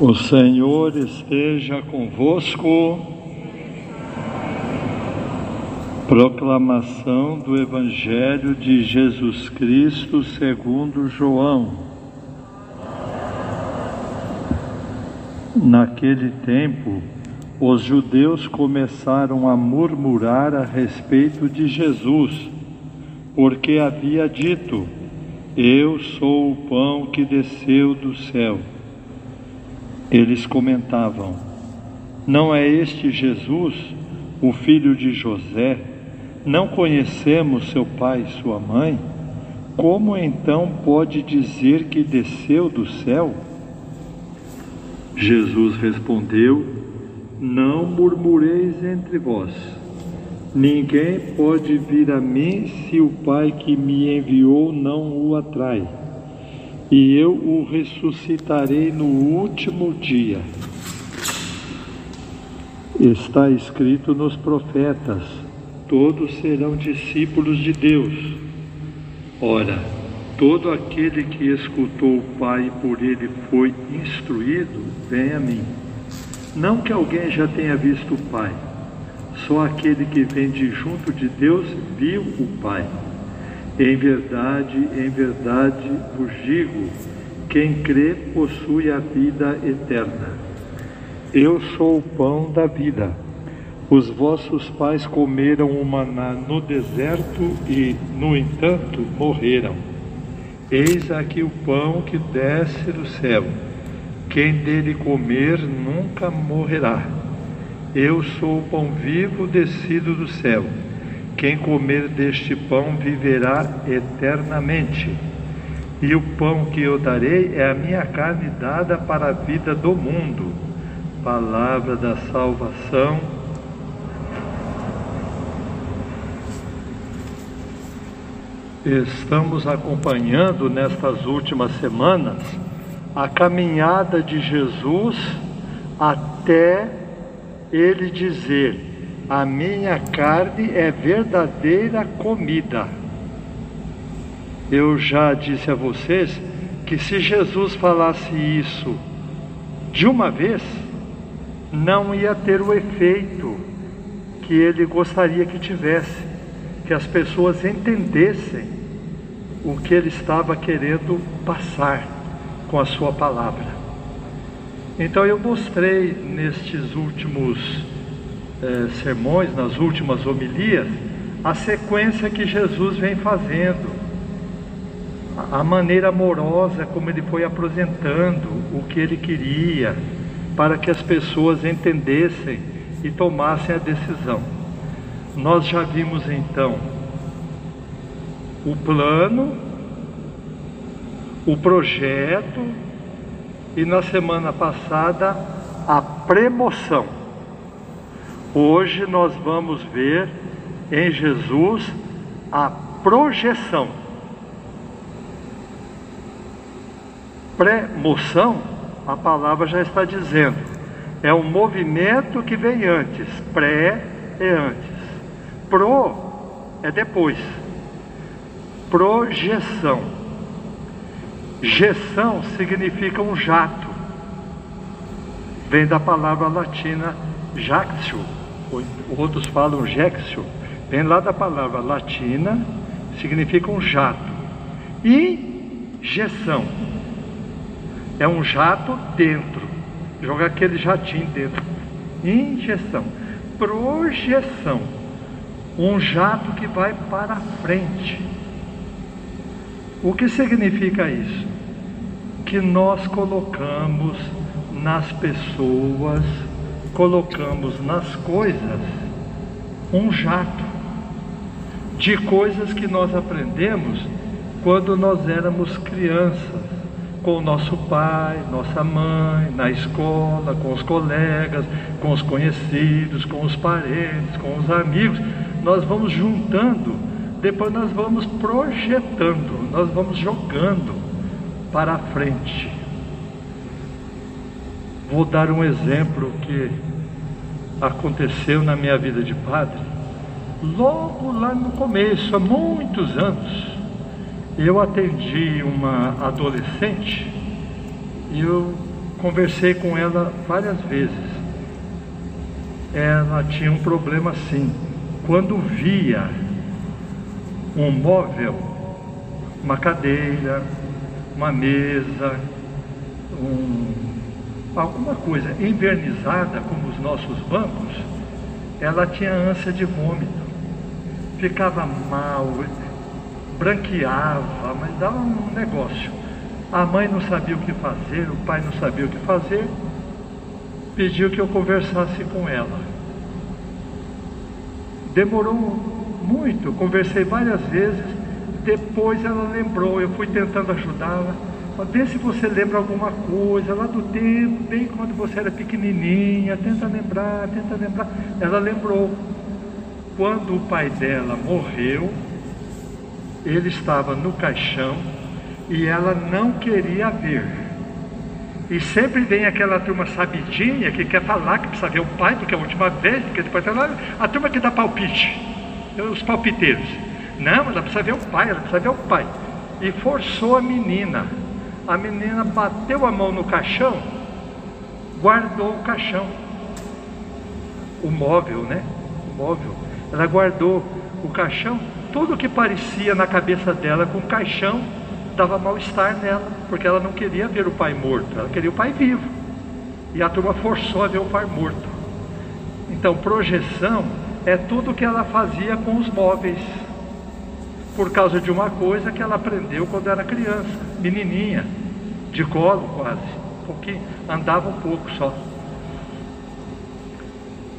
O Senhor esteja convosco. Proclamação do Evangelho de Jesus Cristo segundo João. Naquele tempo, os judeus começaram a murmurar a respeito de Jesus, porque havia dito: Eu sou o pão que desceu do céu. Eles comentavam: Não é este Jesus, o filho de José? Não conhecemos seu pai e sua mãe? Como então pode dizer que desceu do céu? Jesus respondeu: Não murmureis entre vós. Ninguém pode vir a mim se o Pai que me enviou não o atrai e eu o ressuscitarei no último dia. Está escrito nos profetas: todos serão discípulos de Deus. Ora, todo aquele que escutou o Pai e por ele foi instruído, vem a mim. Não que alguém já tenha visto o Pai, só aquele que vem de junto de Deus viu o Pai. Em verdade, em verdade vos digo: quem crê possui a vida eterna. Eu sou o pão da vida. Os vossos pais comeram o maná no deserto e, no entanto, morreram. Eis aqui o pão que desce do céu. Quem dele comer nunca morrerá. Eu sou o pão vivo descido do céu. Quem comer deste pão viverá eternamente. E o pão que eu darei é a minha carne dada para a vida do mundo. Palavra da salvação. Estamos acompanhando nestas últimas semanas a caminhada de Jesus até ele dizer: a minha carne é verdadeira comida. Eu já disse a vocês que se Jesus falasse isso de uma vez, não ia ter o efeito que ele gostaria que tivesse, que as pessoas entendessem o que ele estava querendo passar com a sua palavra. Então eu mostrei nestes últimos eh, sermões, nas últimas homilias, a sequência que Jesus vem fazendo, a maneira amorosa como ele foi apresentando o que ele queria, para que as pessoas entendessem e tomassem a decisão. Nós já vimos então o plano, o projeto e na semana passada a premoção. Hoje nós vamos ver em Jesus a projeção. Pré-moção, a palavra já está dizendo, é um movimento que vem antes. Pré é antes. Pro é depois. Projeção. Gestão significa um jato. Vem da palavra latina jactio, outros falam jexio, vem lá da palavra latina, significa um jato. Injeção é um jato dentro, joga aquele jatinho dentro. Injeção, projeção, um jato que vai para frente. O que significa isso? Que nós colocamos nas pessoas colocamos nas coisas um jato de coisas que nós aprendemos quando nós éramos crianças, com o nosso pai, nossa mãe, na escola, com os colegas, com os conhecidos, com os parentes, com os amigos. Nós vamos juntando, depois nós vamos projetando, nós vamos jogando para a frente. Vou dar um exemplo que aconteceu na minha vida de padre. Logo lá no começo, há muitos anos, eu atendi uma adolescente e eu conversei com ela várias vezes. Ela tinha um problema assim. Quando via um móvel, uma cadeira, uma mesa, um, alguma coisa envernizada, como os nossos bancos, ela tinha ânsia de vômito. Ficava mal, branqueava, mas dava um negócio. A mãe não sabia o que fazer, o pai não sabia o que fazer, pediu que eu conversasse com ela. Demorou muito, conversei várias vezes, depois ela lembrou, eu fui tentando ajudá-la. Vê se você lembra alguma coisa lá do tempo, bem quando você era pequenininha, tenta lembrar, tenta lembrar. Ela lembrou. Quando o pai dela morreu, ele estava no caixão e ela não queria ver. E sempre vem aquela turma sabidinha que quer falar que precisa ver o pai, porque é a última vez, porque depois ela, a turma que dá palpite, os palpiteiros. Não, ela precisa ver o pai, ela precisa ver o pai. E forçou a menina. A menina bateu a mão no caixão, guardou o caixão. O móvel, né? O móvel. Ela guardou o caixão tudo que parecia na cabeça dela com o caixão dava mal-estar nela, porque ela não queria ver o pai morto, ela queria o pai vivo. E a turma forçou a ver o pai morto. Então, projeção é tudo que ela fazia com os móveis, por causa de uma coisa que ela aprendeu quando era criança, menininha, de colo quase, pouquinho, andava um pouco só.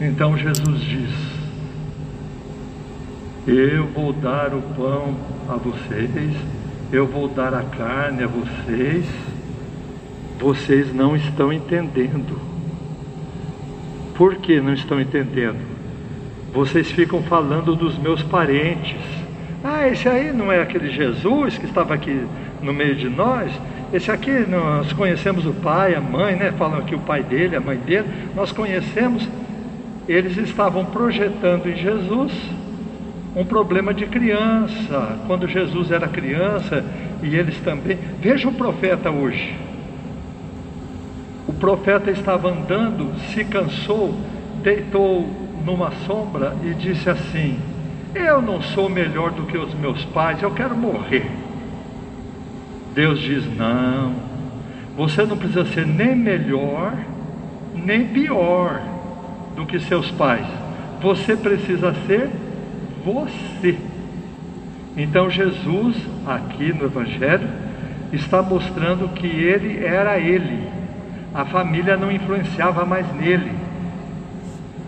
Então Jesus diz: eu vou dar o pão a vocês, eu vou dar a carne a vocês. Vocês não estão entendendo. Por que não estão entendendo? Vocês ficam falando dos meus parentes. Ah, esse aí não é aquele Jesus que estava aqui no meio de nós? Esse aqui nós conhecemos o pai, a mãe, né? Falam aqui o pai dele, a mãe dele. Nós conhecemos. Eles estavam projetando em Jesus um problema de criança, quando Jesus era criança e eles também. Veja o profeta hoje. O profeta estava andando, se cansou, deitou numa sombra e disse assim: Eu não sou melhor do que os meus pais, eu quero morrer. Deus diz: Não, você não precisa ser nem melhor, nem pior do que seus pais. Você precisa ser você. Então Jesus, aqui no Evangelho, está mostrando que ele era ele. A família não influenciava mais nele.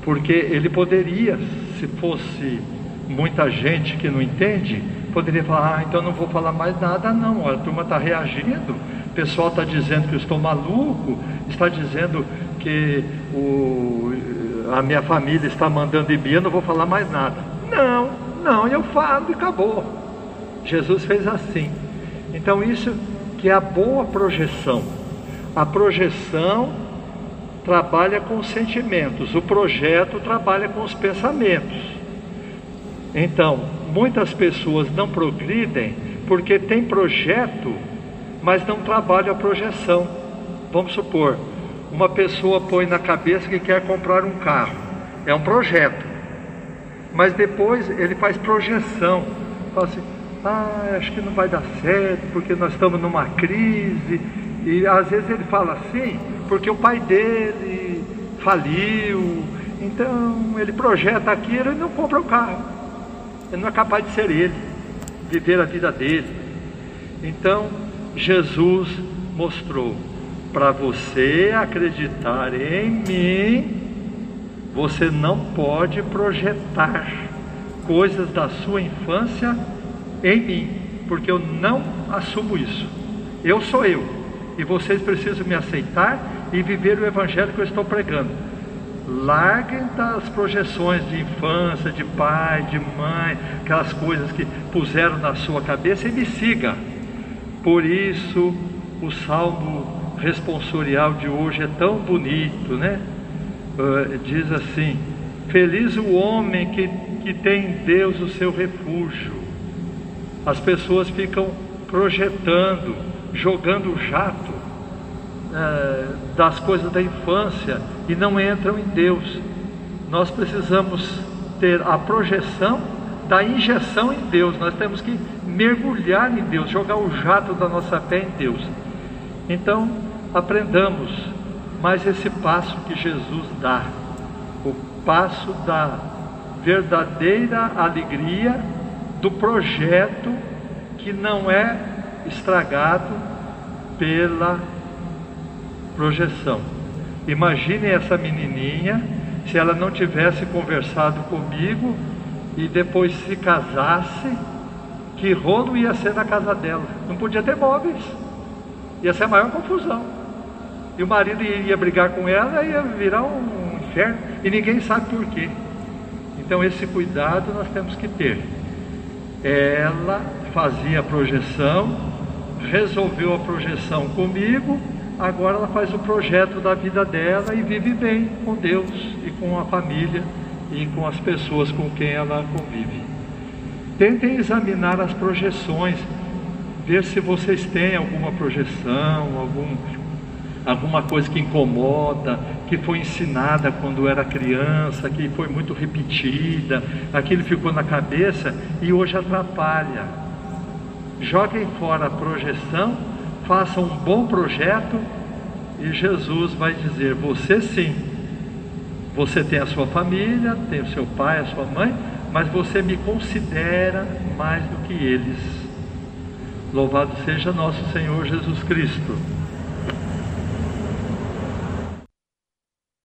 Porque ele poderia, se fosse muita gente que não entende, poderia falar, ah, então não vou falar mais nada não, a turma está reagindo, o pessoal está dizendo que eu estou maluco, está dizendo que o, a minha família está mandando em não vou falar mais nada. Não, não, eu falo e acabou. Jesus fez assim. Então, isso que é a boa projeção. A projeção trabalha com os sentimentos, o projeto trabalha com os pensamentos. Então, muitas pessoas não progridem porque tem projeto, mas não trabalham a projeção. Vamos supor, uma pessoa põe na cabeça que quer comprar um carro, é um projeto. Mas depois ele faz projeção, fala assim, ah, acho que não vai dar certo, porque nós estamos numa crise, e às vezes ele fala assim, porque o pai dele faliu, então ele projeta aquilo e não compra o carro, ele não é capaz de ser ele, viver a vida dele. Então Jesus mostrou para você acreditar em mim você não pode projetar coisas da sua infância em mim, porque eu não assumo isso. Eu sou eu, e vocês precisam me aceitar e viver o evangelho que eu estou pregando. Larguem das projeções de infância, de pai, de mãe, aquelas coisas que puseram na sua cabeça e me siga. Por isso, o salmo responsorial de hoje é tão bonito, né? uh, diz assim: Feliz o homem que, que tem em Deus o seu refúgio. As pessoas ficam projetando, jogando jato é, das coisas da infância e não entram em Deus. Nós precisamos ter a projeção da injeção em Deus, nós temos que mergulhar em Deus, jogar o jato da nossa fé em Deus. Então, aprendamos mais esse passo que Jesus dá, o passo da verdadeira alegria do projeto que não é estragado pela projeção. Imagine essa menininha se ela não tivesse conversado comigo e depois se casasse, que rolo ia ser na casa dela? Não podia ter móveis, ia ser a maior confusão. E o marido iria brigar com ela, ia virar um inferno, e ninguém sabe por quê. Então, esse cuidado nós temos que ter. Ela fazia a projeção, resolveu a projeção comigo, agora ela faz o projeto da vida dela e vive bem com Deus e com a família e com as pessoas com quem ela convive. Tentem examinar as projeções, ver se vocês têm alguma projeção, algum, alguma coisa que incomoda, que foi ensinada quando era criança, que foi muito repetida, aquilo ficou na cabeça e hoje atrapalha. Joguem fora a projeção, façam um bom projeto e Jesus vai dizer: Você sim você tem a sua família, tem o seu pai, a sua mãe, mas você me considera mais do que eles. Louvado seja nosso Senhor Jesus Cristo.